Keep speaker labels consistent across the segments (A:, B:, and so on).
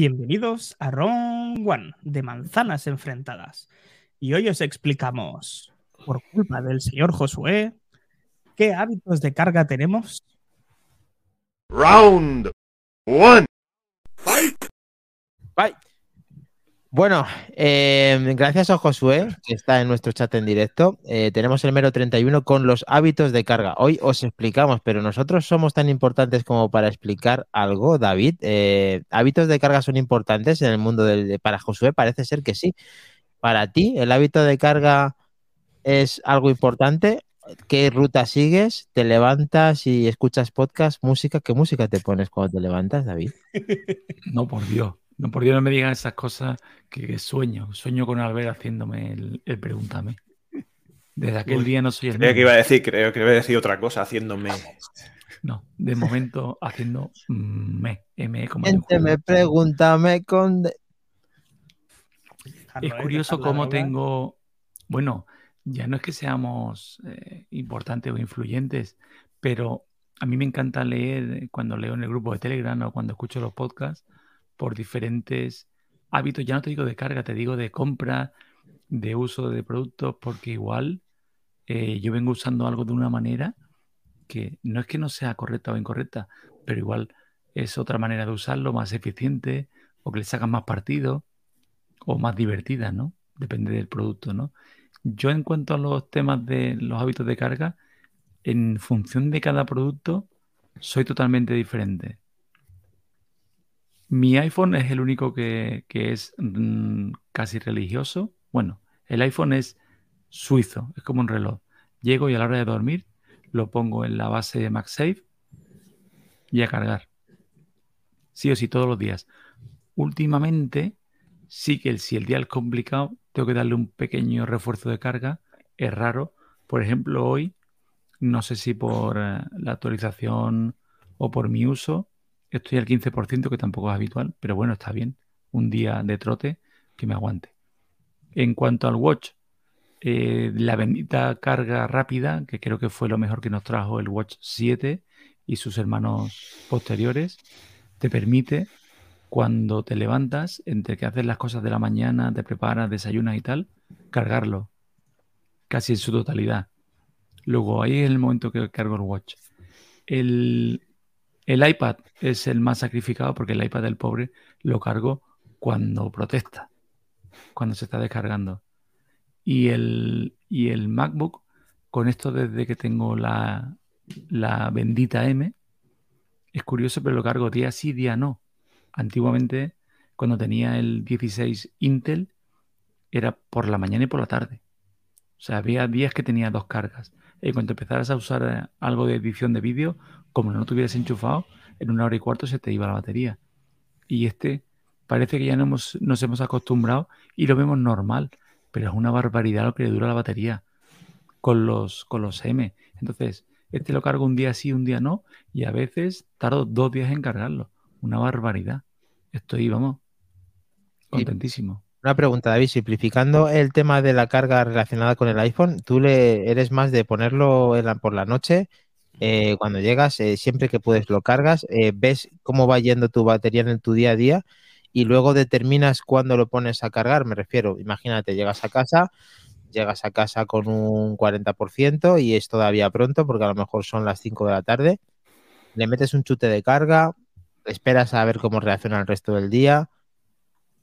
A: Bienvenidos a Ron One de Manzanas Enfrentadas. Y hoy os explicamos, por culpa del señor Josué, qué hábitos de carga tenemos.
B: Round one.
C: Bye. Bueno, eh, gracias a Josué, que está en nuestro chat en directo. eh, tenemos el mero 31 con los hábitos de carga. Hoy os explicamos, pero nosotros somos tan importantes como para explicar algo, David. Eh, ¿Hábitos de carga son importantes en el mundo del, de- para Josué? Parece ser que sí. Para ti, ¿el hábito de carga es algo importante? ¿Qué ruta sigues? ¿Te levantas y escuchas podcast, música? ¿Qué música te pones cuando te levantas, David?
D: No, por Dios. No, por Dios, no me digan esas cosas que sueño. Sueño con Albert haciéndome el, el pregúntame. Desde aquel
B: Uy,
D: día no soy el
B: Creía que iba a decir, creo que iba a decir otra cosa, haciéndome.
D: No, de momento haciendo me, me como
C: me pregúntame con... de-
D: Es curioso cómo tengo, bueno, ya no es que seamos eh, importantes o influyentes, pero a mí me encanta leer eh, cuando leo en el grupo de Telegram o cuando escucho los podcasts por diferentes hábitos, ya no te digo de carga, te digo de compra, de uso de productos, porque igual eh, yo vengo usando algo de una manera que no es que no sea correcta o incorrecta, pero igual es otra manera de usarlo, más eficiente, o que le sacas más partido, o más divertida, ¿no? Depende del producto, ¿no? Yo en cuanto a los temas de los hábitos de carga, en función de cada producto, soy totalmente diferente. Mi iPhone es el único que, es mm, casi religioso. Bueno, el iPhone es suizo, es como un reloj. Llego y a la hora de dormir lo pongo en la base de MagSafe y a cargar. Sí o sí, todos los días. Últimamente, sí que si el día es complicado, tengo que darle un pequeño refuerzo de carga. Es raro. Por ejemplo, hoy, no sé si por eh, la actualización o por mi uso, estoy al 15%, que tampoco es habitual, pero bueno, está bien. Un día de trote que me aguante. En cuanto al watch, eh, la bendita carga rápida, que creo que fue lo mejor que nos trajo el Watch 7 y sus hermanos posteriores, te permite cuando te levantas, entre que haces las cosas de la mañana, te preparas, desayunas y tal, cargarlo casi en su totalidad. Luego ahí es el momento que cargo el watch. El, el iPad es el más sacrificado porque el iPad del pobre lo cargo cuando protesta, cuando se está descargando. Y el, y el MacBook, con esto desde que tengo la, la bendita M, es curioso, pero lo cargo día sí, día no. Antiguamente, cuando tenía el 16 Intel, era por la mañana y por la tarde. O sea, había días que tenía dos cargas. Y cuando empezaras a usar eh, algo de edición de vídeo, como no lo tuvieras enchufado, en una hora y cuarto se te iba la batería. Y este parece que ya no hemos- nos hemos acostumbrado y lo vemos normal, pero es una barbaridad lo que le dura la batería con los, con los M. Entonces, este lo cargo un día sí, un día no, y a veces tardo dos días en cargarlo. Una barbaridad. Estoy, vamos, contentísimo.
C: Una pregunta, David, simplificando el tema de la carga relacionada con el iPhone, ¿tú le eres más de ponerlo en la- por la noche? Eh, cuando llegas, eh, siempre que puedes lo cargas, eh, ves cómo va yendo tu batería en tu día a día y luego determinas cuándo lo pones a cargar. Me refiero, imagínate, llegas a casa, llegas a casa con un 40% y es todavía pronto porque a lo mejor son las 5 de la tarde, le metes un chute de carga, esperas a ver cómo reacciona el resto del día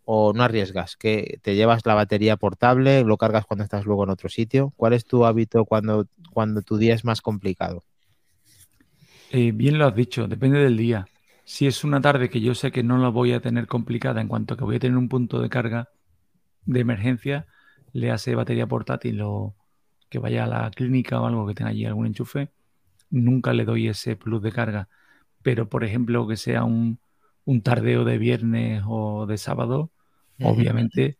C: o no arriesgas, que te llevas la batería portable, lo cargas cuando estás luego en otro sitio. ¿Cuál es tu hábito cuando, cuando tu día es más complicado?
D: Eh, bien lo has dicho, depende del día. Si es una tarde que yo sé que no la voy a tener complicada en cuanto que voy a tener un punto de carga de emergencia, le hace batería portátil o que vaya a la clínica o algo que tenga allí algún enchufe, nunca le doy ese plus de carga. Pero, por ejemplo, que sea un, un tardeo de viernes o de sábado, obviamente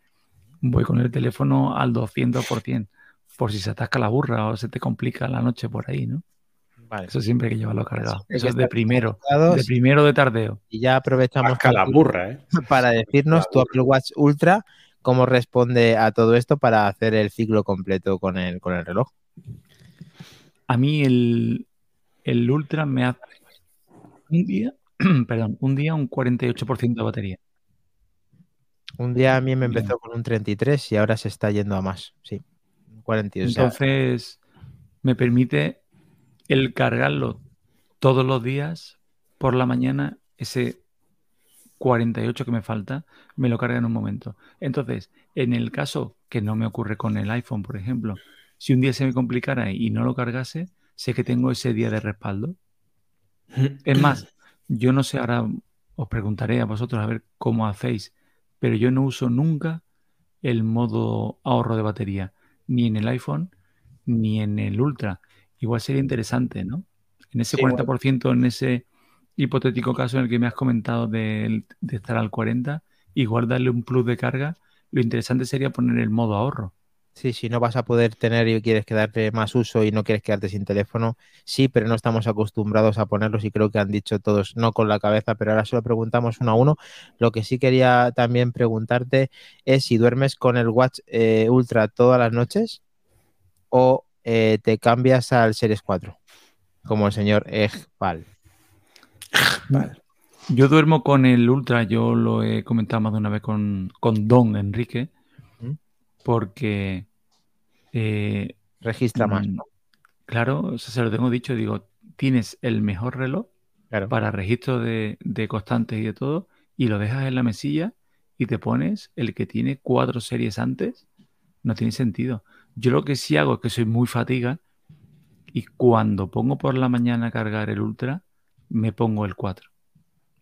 D: voy con el teléfono al 200%, por si se atasca la burra o se te complica la noche por ahí, ¿no?
C: Vale.
D: Eso siempre hay que llevarlo cargado. Eso es de primero. De primero de tardeo.
C: Y ya aprovechamos
B: la
C: contigo
B: burra, ¿eh?
C: para decirnos tu Apple Watch Ultra, cómo responde a todo esto para hacer el ciclo completo con el, con el reloj.
D: A mí el, el Ultra me hace un día, perdón, un día un 48% de batería.
C: Un día a mí me
D: Bien.
C: empezó con un 33 y ahora se está yendo a más. Sí, un 42. o sea,
D: Entonces, me permite el cargarlo todos los días por la mañana, ese 48 que me falta, me lo carga en un momento. Entonces, en el caso que no me ocurre con el iPhone, por ejemplo, si un día se me complicara y no lo cargase, sé que tengo ese día de respaldo. Es más, yo no sé, ahora os preguntaré a vosotros a ver cómo hacéis, pero yo no uso nunca el modo ahorro de batería, ni en el iPhone ni en el Ultra. Igual sería interesante, ¿no? En ese
C: Sí, bueno.
D: 40%, en ese hipotético caso en el que me has comentado de, de estar al 40, igual darle un plus de carga, lo interesante sería poner el modo ahorro.
C: Sí, si no vas a poder tener y quieres quedarte más uso y no quieres quedarte sin teléfono, sí, pero no estamos acostumbrados a ponerlos y creo que han dicho todos no con la cabeza, pero ahora solo preguntamos uno a uno. Lo que sí quería también preguntarte es si duermes con el Watch eh, Ultra todas las noches o eh, te cambias al Series 4, como el señor Ejpal.
D: Yo duermo con el Ultra, yo lo he comentado más de una vez con, con Don Enrique, porque eh,
C: Registra más,
D: mm,
C: ¿no?
D: Claro, o sea, se lo tengo dicho, digo, tienes el mejor reloj
C: Claro.
D: para registro de, de constantes y de todo, y lo dejas en la mesilla y te pones el que tiene cuatro series antes, no tiene sentido. Yo lo que sí hago es que soy muy fatiga y cuando pongo por la mañana a cargar el Ultra, me pongo el 4.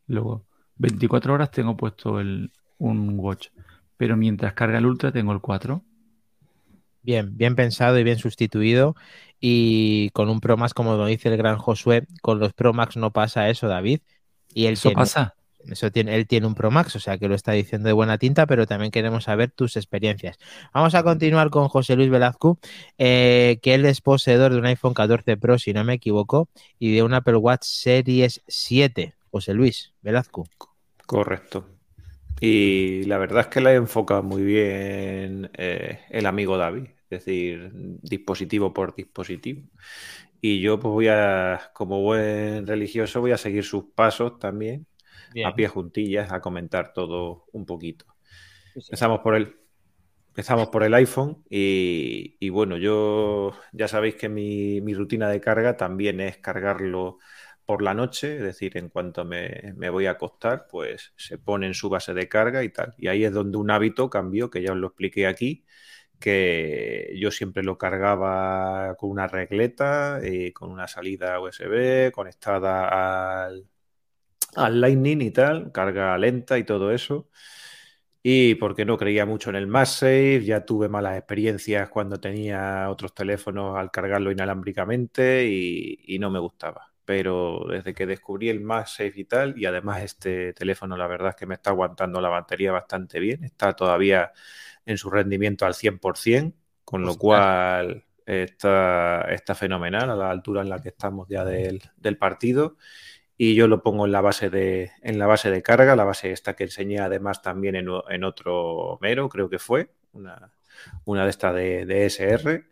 D: Luego, 24 horas tengo puesto el, un watch, pero mientras carga el Ultra tengo el 4.
C: Bien, bien pensado y bien sustituido. Y con un Pro Max, como lo dice el gran Josué, con los Pro Max no pasa eso, David. Y él
D: Eso pasa.
C: Eso tiene, él tiene un Pro Max, o sea que lo está diciendo de buena tinta, pero también queremos saber tus experiencias. Vamos a continuar con José Luis Velazco, eh, que él es poseedor de un iPhone 14 Pro, si no me equivoco, y de un Apple Watch Series 7. José Luis Velazco.
B: Correcto. Y la verdad es que la he enfocado muy bien eh, el amigo David, es decir, dispositivo por dispositivo. Y yo pues voy a, como buen religioso, voy a seguir sus pasos también, a pie juntillas, a comentar todo un poquito. Empezamos por el, empezamos por el iPhone y, y bueno, yo ya sabéis que mi, mi rutina de carga también es cargarlo por la noche, es decir, en cuanto me, me, voy a acostar, pues se pone en su base de carga y tal. Y ahí es donde un hábito cambió, que ya os lo expliqué aquí, que yo siempre lo cargaba con una regleta, eh, con una salida USB conectada al, al Lightning y tal, carga lenta y todo eso. Y porque no creía mucho en el MagSafe, ya tuve malas experiencias cuando tenía otros teléfonos al cargarlo inalámbricamente y, y no me gustaba. Pero desde que descubrí el MagSafe y tal, y además este teléfono la verdad es que me está aguantando la batería bastante bien, está todavía en su rendimiento al 100%, con lo cual está, está fenomenal a la altura en la que estamos ya del, del partido y yo lo pongo en la base de en la base de carga, la base esta que enseñé además también en, otro mero, creo que fue, una, una de estas de, de, SR,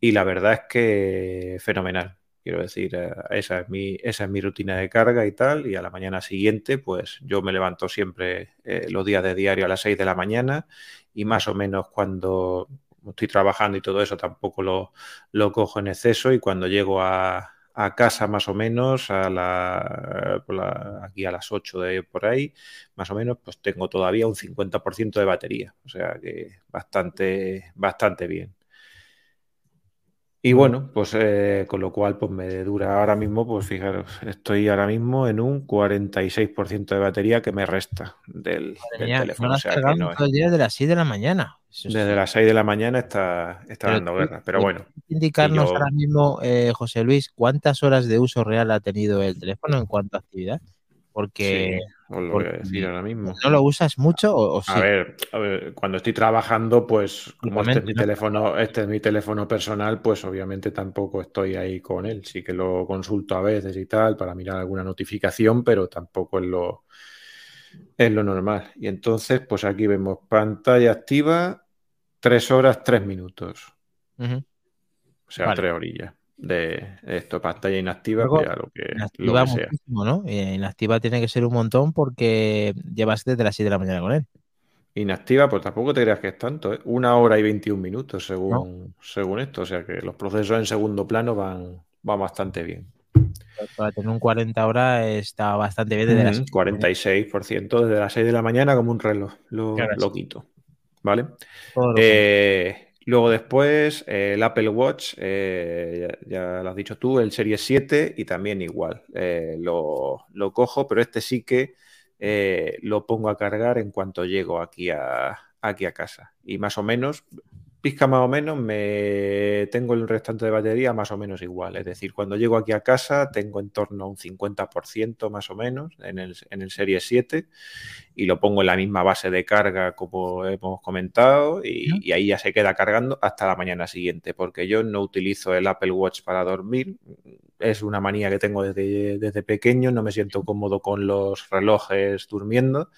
B: y la verdad es que fenomenal. Quiero decir, esa es, mi, esa es mi rutina de carga y tal, y a la mañana siguiente, pues yo me levanto siempre eh, los días de diario a las 6 de la mañana y más o menos cuando estoy trabajando y todo eso tampoco lo, lo cojo en exceso y cuando llego a, a casa más o menos a la, la, aquí a las 8 de por ahí, más o menos, pues tengo todavía un 50% de batería, o sea que bastante, bastante bien. Y bueno, pues eh, con lo cual pues me dura ahora mismo, pues fijaros, estoy ahora mismo en un 46% de batería que me resta del, del
C: mía,
B: teléfono.
C: No
B: o sea, que no
C: todo el día de las 6 de la mañana.
B: Desde las 6 de la mañana está, está
C: pero
B: dando guerra, pero bueno.
C: indicarnos yo... ahora mismo, eh, José Luis, cuántas horas de uso real ha tenido el teléfono en cuanto a actividad? Porque,
B: sí, os lo voy a decir ahora mismo.
C: ¿No lo usas mucho o, o sí?
B: a, ver, a, ver, cuando estoy trabajando, pues como este es, mi ¿no? teléfono, este es mi teléfono personal, pues obviamente tampoco estoy ahí con él. Sí que lo consulto a veces y tal para mirar alguna notificación, pero tampoco es lo, es lo normal. Y entonces, pues aquí vemos pantalla activa, tres horas, tres minutos. Uh -huh. O sea, vale. tres orillas de esto, pantalla inactiva,
C: Luego,
B: ya lo que,
C: inactiva
B: lo que sea.
C: ¿no? Eh, inactiva tiene que ser un montón porque llevas desde las 7 de la mañana con él.
B: Inactiva, pues tampoco te creas que es tanto, ¿eh? Una hora y 21 minutos según, según esto. O sea que los procesos en segundo plano van, van bastante bien.
C: Para tener un 40 horas está bastante bien. Desde las...
B: 46% desde las 6 de la mañana como un reloj. Lo, lo quito. ¿Vale? Eh, luego después eh, el Apple Watch, eh, ya, lo has dicho tú, el Series 7 y también igual. Lo, lo, cojo, pero este sí que lo pongo a cargar en cuanto llego aquí a, aquí a casa. Y más o menos pizca más o menos, me tengo el restante de batería más o menos igual. Es decir, cuando llego aquí a casa tengo en torno a un 50% más o menos en el, en el Serie 7 y lo pongo en la misma base de carga como hemos comentado y, ahí ya se queda cargando hasta la mañana siguiente porque yo no utilizo el Apple Watch para dormir. Es una manía que tengo desde, desde pequeño, no me siento cómodo con los relojes durmiendo,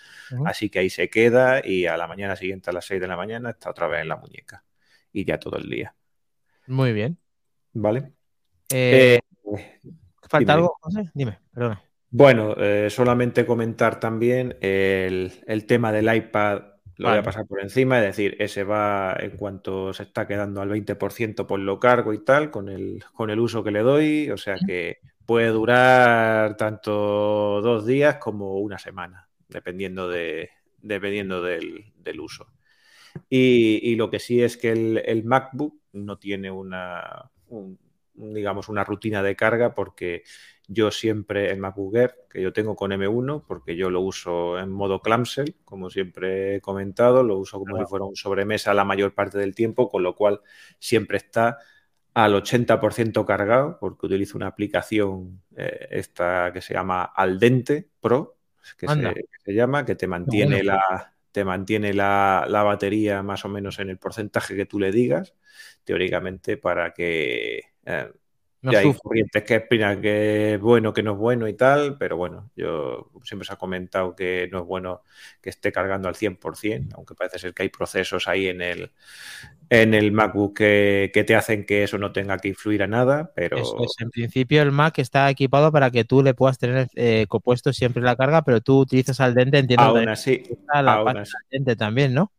B: así que ahí se queda y a la mañana siguiente a las 6 de la mañana está otra vez en la muñeca y ya todo el día.
C: Muy bien.
B: ¿Vale?
C: Eh, eh, ¿Falta algo, José? Dime, perdona.
B: Bueno, eh, solamente comentar también el, tema del iPad, lo voy a pasar por encima, es decir, ese va en cuanto se está quedando al 20% por lo cargo y tal, con el, con el uso que le doy, o sea que puede durar tanto dos días como una semana, dependiendo, de, dependiendo del, del uso. Y, lo que sí es que el, MacBook no tiene una, digamos, una rutina de carga porque yo siempre, el MacBook Air, que yo tengo con M1, porque yo lo uso en modo clamshell, como siempre he comentado, lo uso como si fuera un sobremesa la mayor parte del tiempo, con lo cual siempre está al 80% cargado, porque utilizo una aplicación eh, esta que se llama Aldente Pro, que se, llama, que te mantiene la, te mantiene la, batería más o menos en el porcentaje que tú le digas, teóricamente, para que eh, hay corrientes que opinan que es bueno, que no es bueno y tal, pero bueno, yo siempre se ha comentado que no es bueno que esté cargando al 100%, aunque parece ser que hay procesos ahí en el, en el MacBook que, te hacen que eso no tenga que influir a nada, pero...
C: En principio el Mac está equipado para que tú le puedas tener eh, compuesto siempre la carga, pero tú utilizas al dente, entiendo.
B: Aún así,
C: la aún dente también, ¿no?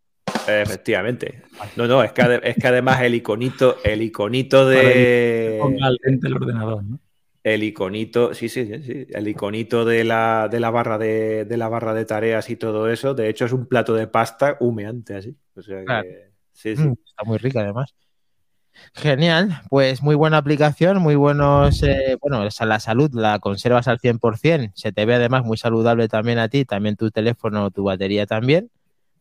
B: Efectivamente. No, no, es que, es que además el iconito, el iconito de.
D: Al el ordenador, ¿no?
B: El iconito, sí, sí, sí, el iconito de la, de la barra de, de, la barra de tareas y todo eso, de hecho es un plato de pasta humeante así. O sea que, sí, sí. Mm,
C: está muy rica además. Genial, pues muy buena aplicación, muy buenos, eh, bueno, la salud la conservas al 100%, se te ve además muy saludable también a ti, también tu teléfono, tu batería también.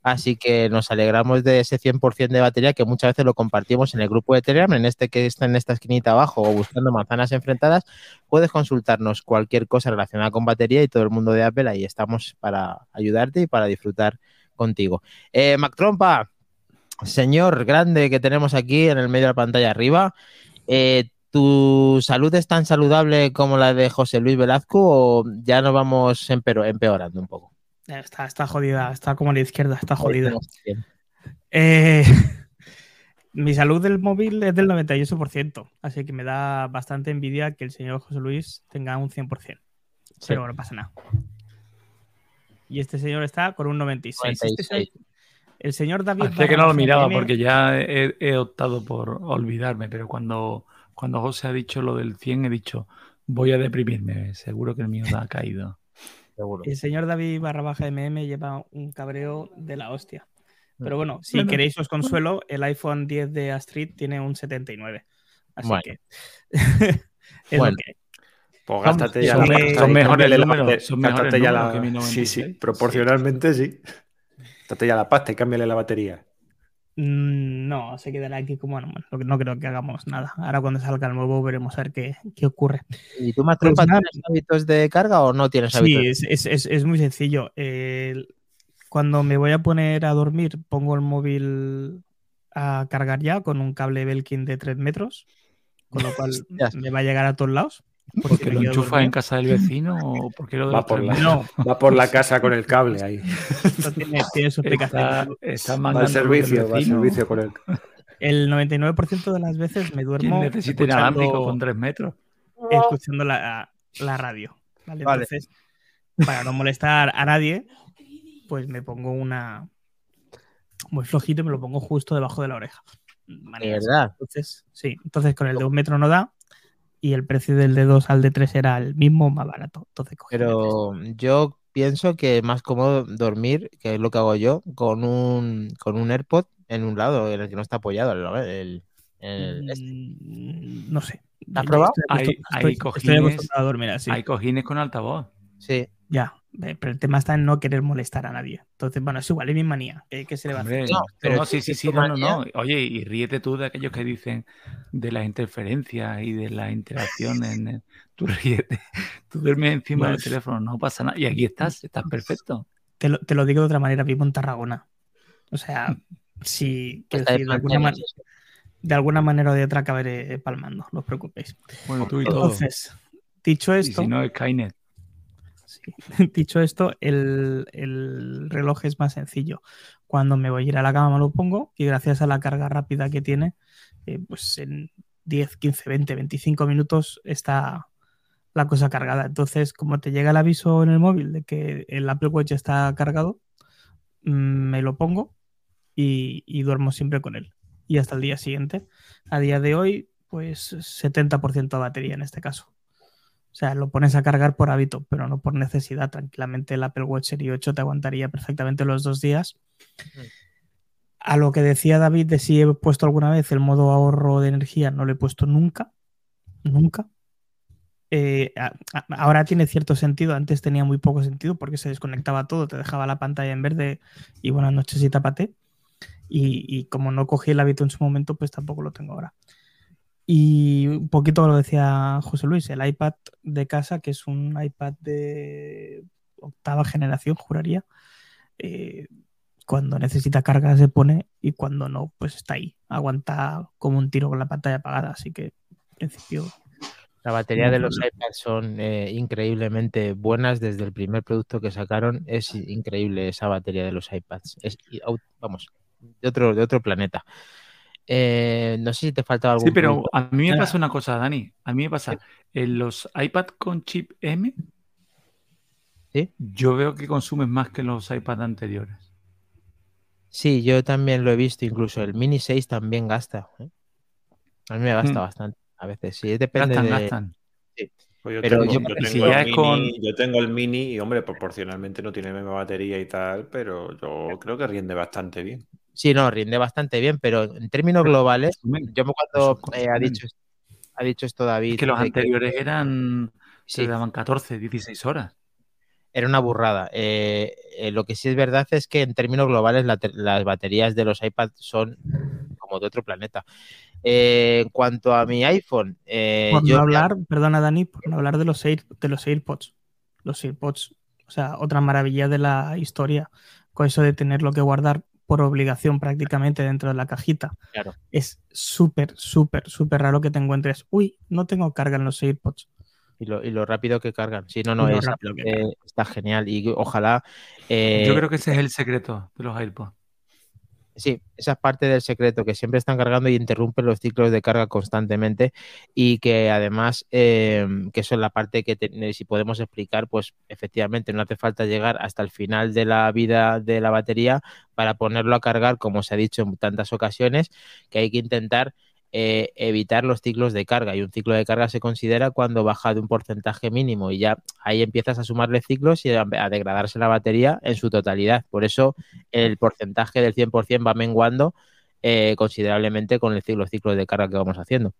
C: Así que nos alegramos de ese 100% de batería que muchas veces lo compartimos en el grupo de Telegram, en este que está en esta esquinita abajo o buscando manzanas enfrentadas. Puedes consultarnos cualquier cosa relacionada con batería y todo el mundo de Apple. Ahí estamos para ayudarte y para disfrutar contigo. Eh, Mac Trompa, señor grande que tenemos aquí en el medio de la pantalla arriba. Eh, ¿Tu salud es tan saludable como la de José Luis Velazco o ya nos vamos empeorando un poco?
A: Está, está jodida, está como a la izquierda, está jodida. Eh, mi salud del móvil es del 98%, así que me da bastante envidia que el señor José Luis tenga un 100%. Pero no pasa nada. Y este señor está con un 96%. Este el señor David.
D: Hacía que no lo miraba porque ya he, optado por olvidarme, pero cuando, cuando José ha dicho lo del 100, he dicho, voy a deprimirme, seguro que el mío ha caído.
A: El señor David barra baja MM lleva un cabreo de la hostia. Pero bueno, si queréis os consuelo, el iPhone 10 de Astrid tiene un 79. Así que.
B: es bueno. que... Pues gástate ya son, la son mejores ya la... que mi Sí, sí, proporcionalmente sí. Gástate ya la pasta y cámbiale la batería.
A: Mm, no, se quedará aquí como bueno, no creo que hagamos nada. Ahora cuando salga el nuevo veremos a ver qué, qué ocurre.
C: ¿Y tú, más tienes hábitos de carga o no tienes hábitos?
A: Sí, es, es, es muy sencillo. cuando me voy a poner a dormir, pongo el móvil a cargar ya con un cable Belkin de 3 metros, con lo cual me va a llegar a todos lados.
D: ¿Porque lo enchufa en casa del vecino o porque lo
B: va, por la, no. va por la casa con el cable ahí.
A: tiene, tiene, su explicación.
B: Está, va al servicio, va al servicio con él.
A: El 99% de las veces me duermo.
D: Necesita inalámbrico con 3 metros.
A: Escuchando la, la radio. ¿vale? Entonces, para no molestar a nadie, pues me pongo una, muy flojito y me lo pongo justo debajo de la oreja.
C: De verdad.
A: Entonces, sí, entonces con el de un metro no da y el precio del de 2 al de 3 era el mismo, más barato. Entonces el
C: Pero yo pienso que es más cómodo dormir, que es lo que hago yo, con un, con un AirPod en un lado en el que no está apoyado el, el- el-
A: tres.
C: este.
A: Mm, No sé.
C: ¿Has probado?
A: estoy
D: Hay- hay
A: estoy- estoy
D: cojines-
A: a dormir así.
D: Hay cojines con altavoz.
C: Sí,
A: Ya, eh, pero el tema está en no querer molestar a nadie. Entonces, bueno, es igual, es mi manía. ¿Qué, qué se le va a hacer?
C: No, pero
D: no,
C: es
D: sí, sí,
C: es
D: sí, no, no, no. Oye, y ríete tú de aquellos que dicen de las interferencias y de las interacciones. en el- Tú ríete, tú duermes encima del
A: Pues-
D: teléfono, no pasa nada. Y aquí estás, estás perfecto.
A: Te lo, te lo digo de otra manera, vivo en Tarragona. O sea, si
C: Está de
A: decir, de, alguna
C: mantener,
A: man- de alguna manera o de otra acabaré palmando, no os preocupéis.
D: Bueno, tú y todo.
A: Entonces, dicho
D: Y
A: esto,
D: si no, Skynet.
A: Sí, dicho esto, el, el reloj es más sencillo. Cuando me voy a ir a la cama me lo pongo y gracias a la carga rápida que tiene, eh, pues en 10, 15, 20, 25 minutos está la cosa cargada. Entonces, como te llega el aviso en el móvil de que el Apple Watch está cargado, mm, me lo pongo y duermo siempre con él. Y hasta el día siguiente. A día de hoy, pues 70% de batería en este caso. O sea, lo pones a cargar por hábito, pero no por necesidad. Tranquilamente el Apple Watch Series 8 te aguantaría perfectamente los dos días. A lo que decía David de si he puesto alguna vez el modo ahorro de energía, no lo he puesto nunca. Nunca. Eh, a- a- ahora tiene cierto sentido, antes tenía muy poco sentido porque se desconectaba todo, te dejaba la pantalla en verde y buenas noches y tápate. Y, y como no cogí el hábito en su momento, pues tampoco lo tengo ahora. Y un poquito lo decía José Luis, el iPad de casa, que es un iPad de octava generación, juraría. eh, cuando necesita carga se pone y cuando no, pues está ahí. Aguanta como un tiro con la pantalla apagada. Así que, en principio,
C: La batería de los iPads son eh, increíblemente buenas desde el primer producto que sacaron. Es increíble esa batería de los iPads. Es, vamos, de otro, de otro planeta. Eh, no sé si te faltaba algún
D: Sí, pero a mí me
A: Ah.
D: pasa una cosa, Dani. A mí me pasa, en los iPad con chip M,
C: ¿Sí?
D: yo veo que consumen más que los iPad anteriores.
C: Sí, yo también lo he visto. Incluso el Mini 6 también gasta. ¿eh? A mí me gasta
D: Mm.
C: bastante. A veces sí, depende
D: Gastan,
C: de...
D: gastan.
B: Pues yo,
C: Pero
B: tengo,
C: yo-
B: yo
C: y
B: tengo
D: si
B: el
D: ya es
B: mini,
D: con-
B: yo tengo el mini y, hombre, proporcionalmente no tiene la misma batería y tal, pero yo creo que rinde bastante bien.
C: Sí, no, rinde bastante bien, pero en términos globales, yo me cuando eh, ha, dicho, ha dicho esto David,
D: Es que los anteriores eran,
C: sí,
D: se daban 14, 16 horas.
C: era una burrada. Eh, eh, lo que sí es verdad es que en términos globales la las baterías de los iPads son como de otro planeta. Eh, en cuanto a mi iPhone, eh,
A: por
C: yo
A: no hablar, perdona Dani, por no hablar de los, Air- de los AirPods. Los AirPods, o sea, otra maravilla de la historia, con eso de tenerlo que guardar por obligación prácticamente dentro de la cajita.
C: Claro.
A: Es súper, súper, súper raro que te encuentres, uy, no tengo carga en los AirPods.
C: y lo, y lo rápido que cargan. Sí, no, no, es,
A: que
C: eh, está genial y ojalá. eh,
D: Yo creo que ese es el secreto de los AirPods.
C: Sí, esa es parte del secreto, que siempre están cargando y interrumpen los ciclos de carga constantemente y que además, eh, que eso es la parte que te- si podemos explicar, pues efectivamente no hace falta llegar hasta el final de la vida de la batería para ponerlo a cargar, como se ha dicho en tantas ocasiones, que hay que intentar eh, evitar los ciclos de carga y un ciclo de carga se considera cuando baja de un porcentaje mínimo y ya ahí empiezas a sumarle ciclos y a, degradarse la batería en su totalidad. Por eso el porcentaje del 100% va menguando eh, considerablemente con el ciclo, los ciclos de carga que vamos haciendo.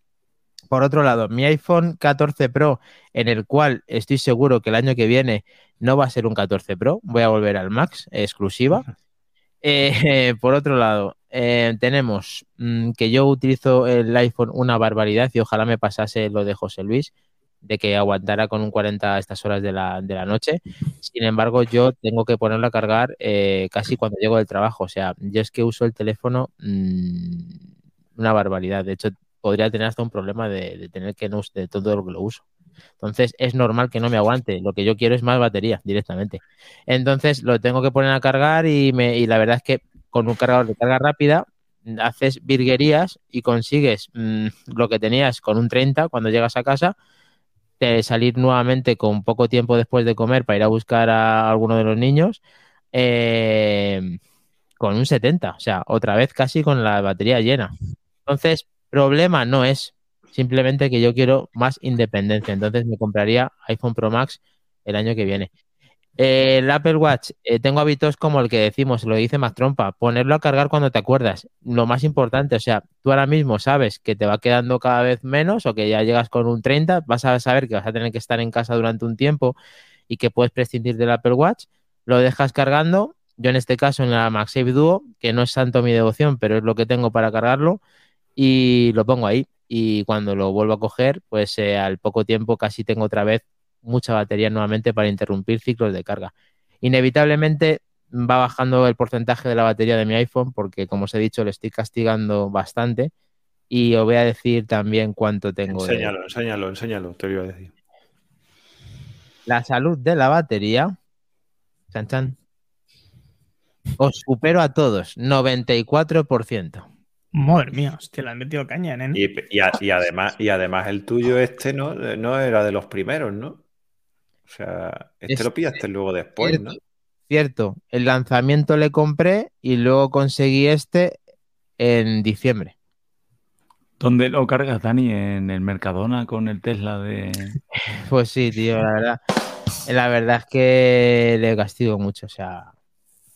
C: Por otro lado, mi iPhone 14 Pro, en el cual estoy seguro que el año que viene no va a ser un 14 Pro, voy a volver al Max exclusiva. Eh, por otro lado, eh, tenemos mm, que yo utilizo el iPhone una barbaridad y ojalá me pasase lo de José Luis, de que aguantara con un 40 a estas horas de la, de la noche. Sin embargo, yo tengo que ponerlo a cargar eh, casi cuando llego del trabajo. O sea, yo es que uso el teléfono mm, una barbaridad. De hecho, podría tener hasta un problema de, tener que no de todo lo que lo uso. Entonces es normal que no me aguante. Lo que yo quiero es más batería directamente. Entonces lo tengo que poner a cargar y, me, la verdad es que con un cargador de carga rápida haces virguerías y consigues mmm, lo que tenías con un 30 cuando llegas a casa, de salir nuevamente con poco tiempo después de comer para ir a buscar a alguno de los niños. Eh, con un 70, o sea, otra vez casi con la batería llena. Entonces, problema no es, simplemente que yo quiero más independencia, entonces me compraría iPhone Pro Max el año que viene. Eh, el Apple Watch, eh, tengo hábitos como el que decimos, lo dice Mac Trompa, ponerlo a cargar cuando te acuerdas. Lo más importante, o sea, tú ahora mismo sabes que te va quedando cada vez menos o que ya llegas con un 30, vas a saber que vas a tener que estar en casa durante un tiempo y que puedes prescindir del Apple Watch, lo dejas cargando. Yo en este caso en la MagSafe Duo, que no es tanto mi devoción, pero es lo que tengo para cargarlo, y lo pongo ahí. Y cuando lo vuelvo a coger, pues eh, al poco tiempo casi tengo otra vez mucha batería nuevamente para interrumpir ciclos de carga. Inevitablemente va bajando el porcentaje de la batería de mi iPhone porque, como os he dicho, le estoy castigando bastante. Y os voy a decir también cuánto tengo.
B: Enséñalo, enséñalo, enséñalo, te lo iba a decir.
C: La salud de la batería. Chan, chan. Os supero a todos, 94%.
A: Madre mía, hostia, la han metido caña, nene.
B: Y, y, además, y además el tuyo este no, no era de los primeros, ¿no? O sea, este lo pillaste luego después,
C: cierto,
B: ¿no?
C: Cierto, el lanzamiento le compré y luego conseguí este en diciembre.
D: ¿Dónde lo cargas, Dani? ¿En el Mercadona con el Tesla de...?
C: Pues sí, tío, la verdad. La verdad es que le castigo mucho, o sea...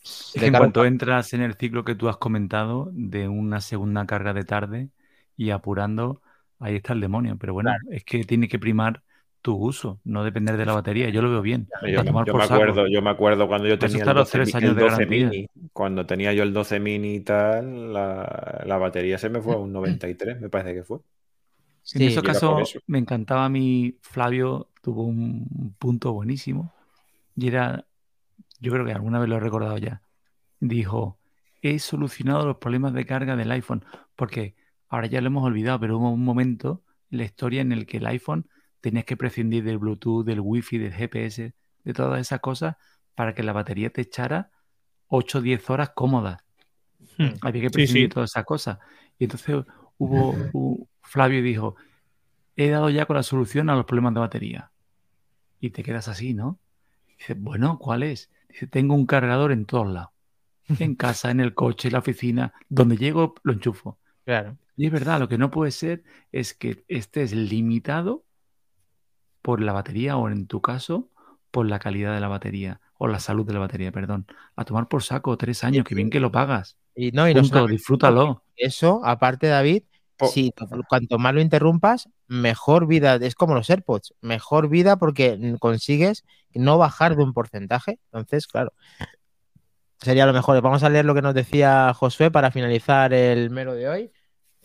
D: Es que en cuanto entras en el ciclo que tú has comentado de una segunda carga de tarde y apurando, ahí está el demonio. Pero bueno, claro. es que tiene que primar tu uso, no depender de la batería. Yo lo veo bien.
B: Yo, yo me, acuerdo, yo me acuerdo cuando yo tenía el 12, los años el 12 mini. Cuando tenía yo el 12 mini y tal, la, la, batería se me fue a un 93, me parece que fue.
D: Sí, en esos casos me encantaba a mí, Flavio tuvo un punto buenísimo y era, yo creo que alguna vez lo he recordado ya, dijo, he solucionado los problemas de carga del iPhone, porque ahora ya lo hemos olvidado, pero hubo un momento en la historia en el que el iPhone tenías que prescindir del Bluetooth, del Wi-Fi, del GPS, de todas esas cosas para que la batería te echara 8 o 10 horas cómodas. Hmm. Había que prescindir sí, sí. de todas esas cosas. Y entonces hubo, hubo, Flavio dijo, he dado ya con la solución a los problemas de batería. Y te quedas así, ¿no? Dice, bueno, ¿cuál es? Dice, tengo un cargador en todos lados. En casa, en el coche, en la oficina. Donde llego, lo enchufo.
C: Claro.
D: Y es verdad, lo que no puede ser es que estés limitado por la batería o en tu caso por la calidad de la batería o la salud de la batería, perdón. A tomar por saco tres años, que bien que lo pagas.
C: Y no, y
D: Punto, no disfrútalo.
C: Eso, aparte, David, si cuanto más lo interrumpas, mejor vida. Es como los AirPods, mejor vida porque consigues no bajar de un porcentaje. Entonces, claro, sería lo mejor. Vamos a leer lo que nos decía Josué para finalizar el mero de hoy.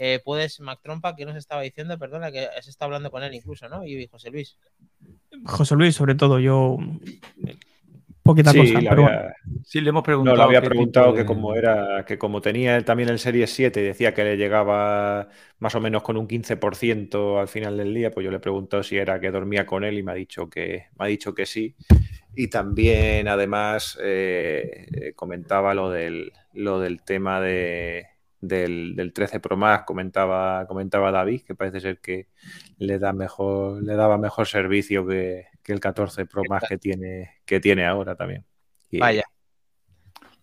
C: Eh, puedes, Mac Trompa, que nos estaba diciendo, perdona, que se está hablando con él incluso, ¿no? Y José Luis.
A: José Luis, sobre todo, yo. Poquita
B: Sí,
A: cosa,
B: le
A: pero
B: había-
A: bueno.
D: Sí, le hemos
B: No,
D: preguntado.
B: le había preguntado que
D: de-
B: como era, que como tenía él también el Serie 7 y decía que le llegaba más o menos con un 15% al final del día, pues yo le he preguntado si era que dormía con él y me ha dicho que, me ha dicho que sí. Y también, además, eh, eh, comentaba lo del, lo del tema de, del, del 13 Pro Max, comentaba, comentaba David, que parece ser que le da mejor, le daba mejor servicio que, que el 14 Pro Max que tiene, que tiene ahora también. Y-
C: Vaya.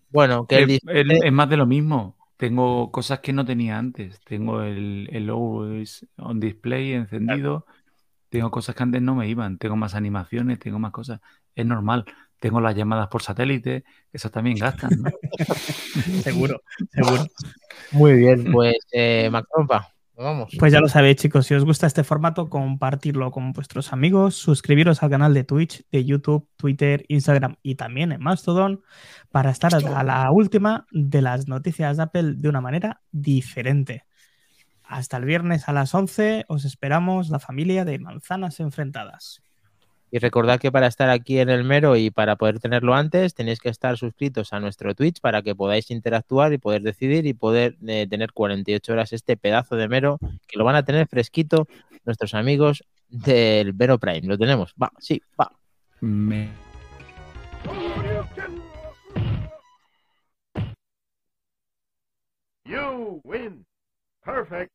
C: Bueno, que él
D: Es,
C: dice-
D: es- más de lo mismo. Tengo cosas que no tenía antes. Tengo el, el Always on Display encendido. Tengo cosas que antes no me iban. Tengo más animaciones, tengo más cosas. Es normal. Tengo las llamadas por satélite. Eso también gastan, ¿no?
A: Seguro, seguro.
C: Muy bien, pues eh, vamos.
A: Pues ya lo sabéis, chicos. Si os gusta este formato, compartirlo con vuestros amigos, suscribiros al canal de Twitch, de YouTube, Twitter, Instagram y también en Mastodon para estar a la última de las noticias de Apple de una manera diferente. Hasta el viernes a las 11 os esperamos la familia de Manzanas Enfrentadas.
C: Y recordad que para estar aquí en el mero y para poder tenerlo antes, tenéis que estar suscritos a nuestro Twitch para que podáis interactuar y poder decidir y poder eh, tener 48 horas este pedazo de mero que lo van a tener fresquito nuestros amigos del Vero Prime. Lo tenemos. Va, sí, va.
D: Me-
E: You win. Perfect.